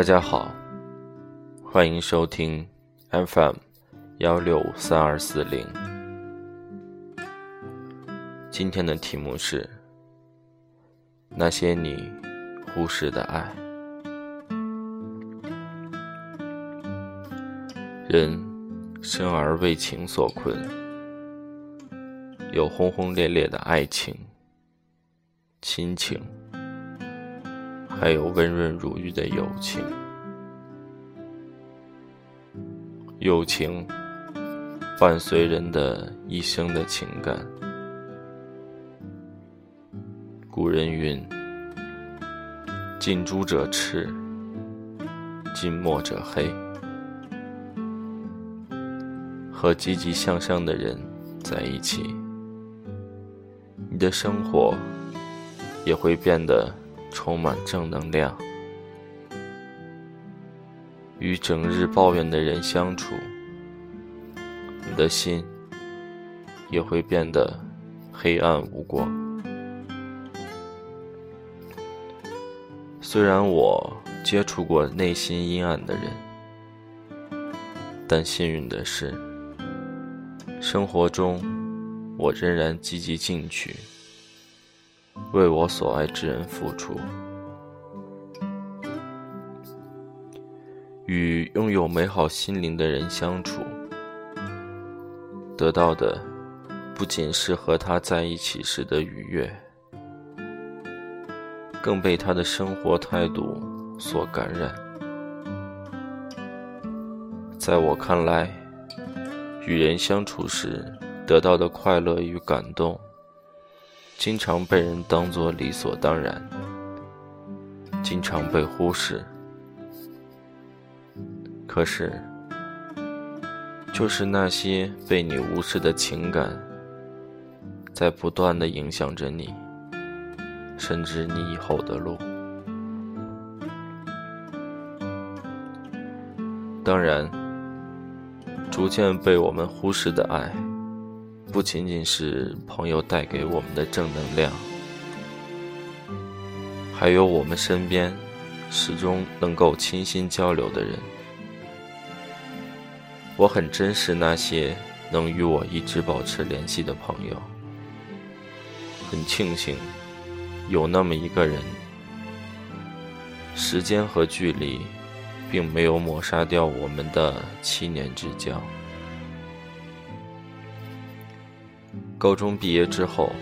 大家好，欢迎收听 FM 幺六三二四零。今天的题目是那些你忽视的爱。人生而为情所困，有轰轰烈烈的爱情、亲情。还有温润如玉的友情，友情伴随人的一生的情感。古人云：“近朱者赤，近墨者黑。”和积极向上的人在一起，你的生活也会变得。充满正能量，与整日抱怨的人相处，你的心也会变得黑暗无光。虽然我接触过内心阴暗的人，但幸运的是，生活中我仍然积极进取。为我所爱之人付出，与拥有美好心灵的人相处，得到的不仅是和他在一起时的愉悦，更被他的生活态度所感染。在我看来，与人相处时得到的快乐与感动。经常被人当作理所当然，经常被忽视。可是，就是那些被你无视的情感，在不断的影响着你，甚至你以后的路。当然，逐渐被我们忽视的爱。不仅仅是朋友带给我们的正能量，还有我们身边始终能够倾心交流的人。我很珍视那些能与我一直保持联系的朋友，很庆幸有那么一个人，时间和距离并没有抹杀掉我们的七年之交。高中毕业之后，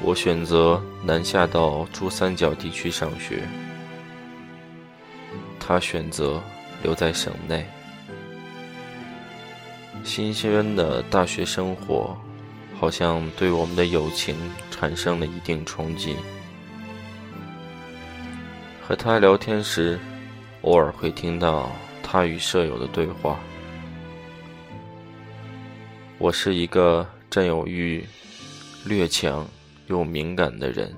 我选择南下到珠三角地区上学，他选择留在省内。新鲜的大学生活，好像对我们的友情产生了一定冲击。和他聊天时，偶尔会听到他与舍友的对话。我是一个。占有欲略强又敏感的人，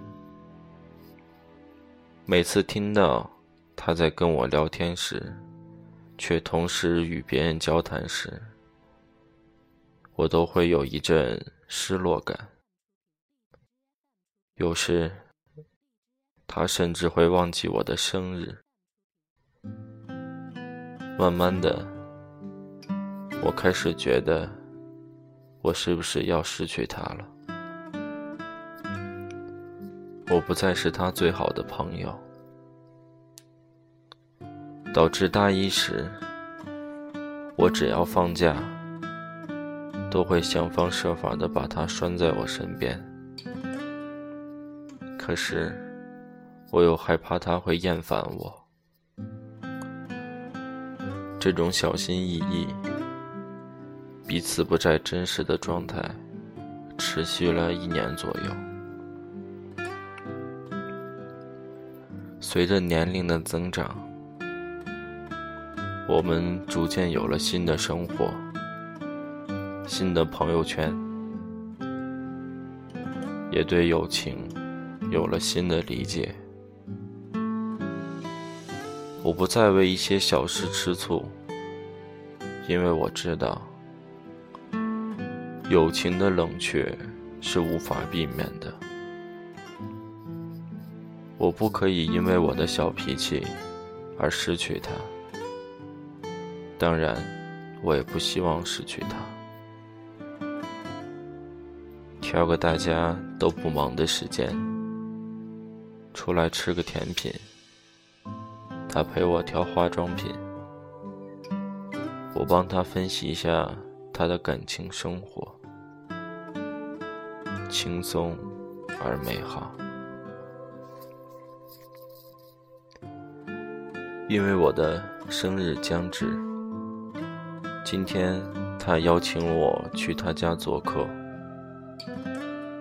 每次听到他在跟我聊天时，却同时与别人交谈时，我都会有一阵失落感。有时，他甚至会忘记我的生日。慢慢的，我开始觉得。我是不是要失去他了？我不再是他最好的朋友，导致大一时，我只要放假，都会想方设法的把他拴在我身边。可是，我又害怕他会厌烦我，这种小心翼翼。彼此不再真实的状态，持续了一年左右。随着年龄的增长，我们逐渐有了新的生活、新的朋友圈，也对友情有了新的理解。我不再为一些小事吃醋，因为我知道。友情的冷却是无法避免的。我不可以因为我的小脾气而失去他。当然，我也不希望失去他。挑个大家都不忙的时间，出来吃个甜品。他陪我挑化妆品，我帮他分析一下他的感情生活，轻松而美好。因为我的生日将至，今天他邀请我去他家做客。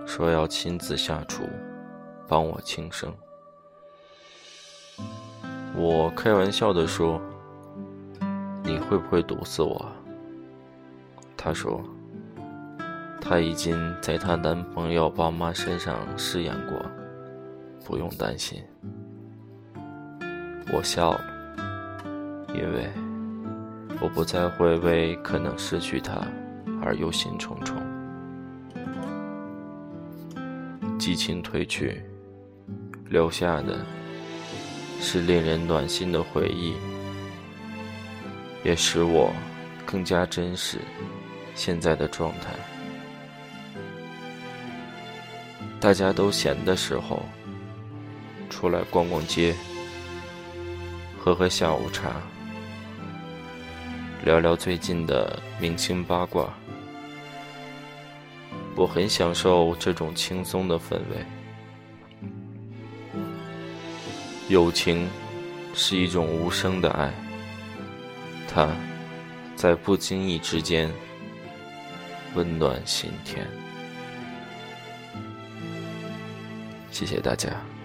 说要亲自下厨，帮我庆生。我开玩笑的说：“你会不会毒死我？”他说：“她已经在她男朋友爸妈身上试验过，不用担心。”我笑了，因为我不再会为可能失去他而忧心忡忡。激情褪去，留下的是令人暖心的回忆，也使我更加珍视现在的状态。大家都闲的时候，出来逛逛街，喝喝下午茶，聊聊最近的明星八卦。我很享受这种轻松的氛围。友情是一种无声的爱，它在不经意之间温暖心田。谢谢大家。